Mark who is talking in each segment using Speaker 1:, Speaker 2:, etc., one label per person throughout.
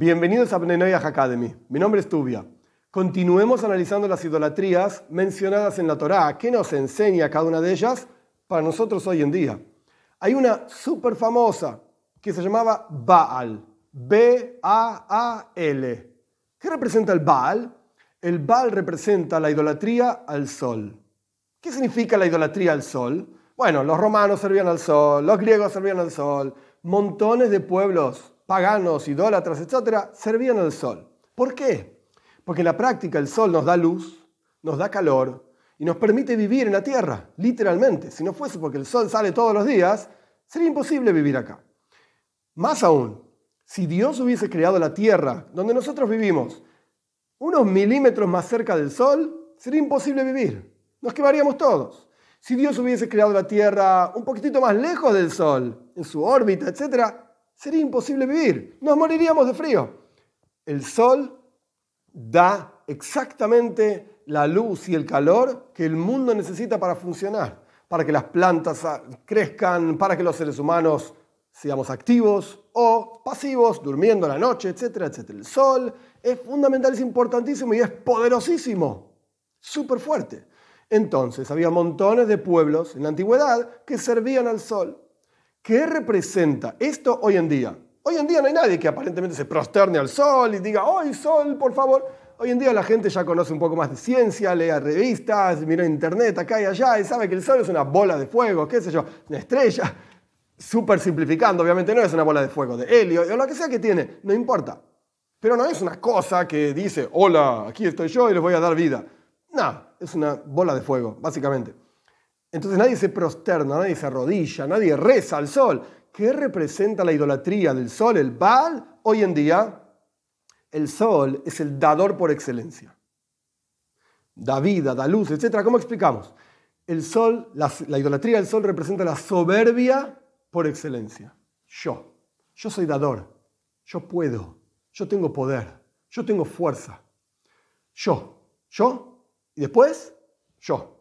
Speaker 1: Bienvenidos a Bnenoyah Academy. Mi nombre es Tubia. Continuemos analizando las idolatrías mencionadas en la Torá. ¿Qué nos enseña cada una de ellas para nosotros hoy en día? Hay una súper famosa que se llamaba Baal. B-A-A-L. ¿Qué representa el Baal? El Baal representa la idolatría al sol. ¿Qué significa la idolatría al sol? Bueno, los romanos servían al sol, los griegos servían al sol, montones de pueblos paganos, idólatras, etcétera, servían al sol. ¿Por qué? Porque en la práctica el sol nos da luz, nos da calor y nos permite vivir en la tierra, literalmente. Si no fuese porque el sol sale todos los días, sería imposible vivir acá. Más aún, si Dios hubiese creado la tierra donde nosotros vivimos unos milímetros más cerca del sol, sería imposible vivir. Nos quemaríamos todos. Si Dios hubiese creado la tierra un poquitito más lejos del sol, en su órbita, etcétera, sería imposible vivir, nos moriríamos de frío. El sol da exactamente la luz y el calor que el mundo necesita para funcionar, para que las plantas crezcan, para que los seres humanos seamos activos o pasivos, durmiendo la noche, etcétera, etcétera. El sol es fundamental, es importantísimo y es poderosísimo, súper fuerte. Entonces había montones de pueblos en la antigüedad que servían al sol ¿Qué representa esto hoy en día? Hoy en día no hay nadie que aparentemente se prosterne al sol y diga, ¡ay, sol, por favor! Hoy en día la gente ya conoce un poco más de ciencia, lee revistas, mira internet acá y allá y sabe que el sol es una bola de fuego, qué sé yo, una estrella. Súper simplificando, obviamente no es una bola de fuego, de helio o lo que sea que tiene, no importa. Pero no es una cosa que dice, hola, aquí estoy yo y les voy a dar vida. No, es una bola de fuego, básicamente. Entonces nadie se prosterna, nadie se arrodilla, nadie reza al sol. ¿Qué representa la idolatría del sol? El Baal hoy en día, el sol es el dador por excelencia. Da vida, da luz, etc. ¿Cómo explicamos? El sol, la, la idolatría del sol representa la soberbia por excelencia. Yo, yo soy dador, yo puedo, yo tengo poder, yo tengo fuerza. Yo, yo, y después, yo.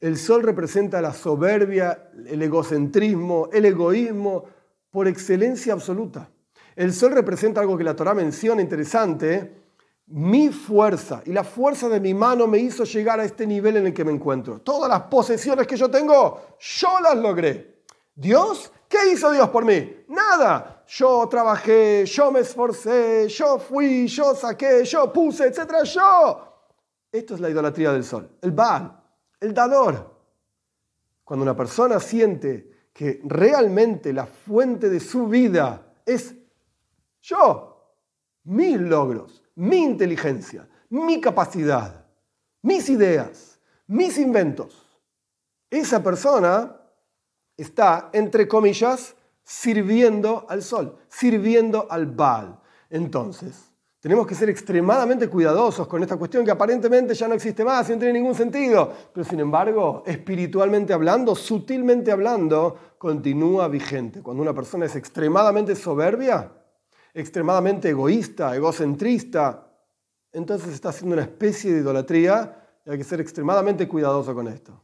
Speaker 1: El sol representa la soberbia, el egocentrismo, el egoísmo por excelencia absoluta. El sol representa algo que la Torah menciona interesante. ¿eh? Mi fuerza y la fuerza de mi mano me hizo llegar a este nivel en el que me encuentro. Todas las posesiones que yo tengo, yo las logré. Dios, ¿qué hizo Dios por mí? Nada. Yo trabajé, yo me esforcé, yo fui, yo saqué, yo puse, etc. Yo. Esto es la idolatría del sol, el Baal el dador. Cuando una persona siente que realmente la fuente de su vida es yo, mis logros, mi inteligencia, mi capacidad, mis ideas, mis inventos, esa persona está, entre comillas, sirviendo al sol, sirviendo al Baal. Entonces, tenemos que ser extremadamente cuidadosos con esta cuestión que aparentemente ya no existe más y no tiene ningún sentido, pero sin embargo, espiritualmente hablando, sutilmente hablando, continúa vigente. Cuando una persona es extremadamente soberbia, extremadamente egoísta, egocentrista, entonces está haciendo una especie de idolatría y hay que ser extremadamente cuidadoso con esto.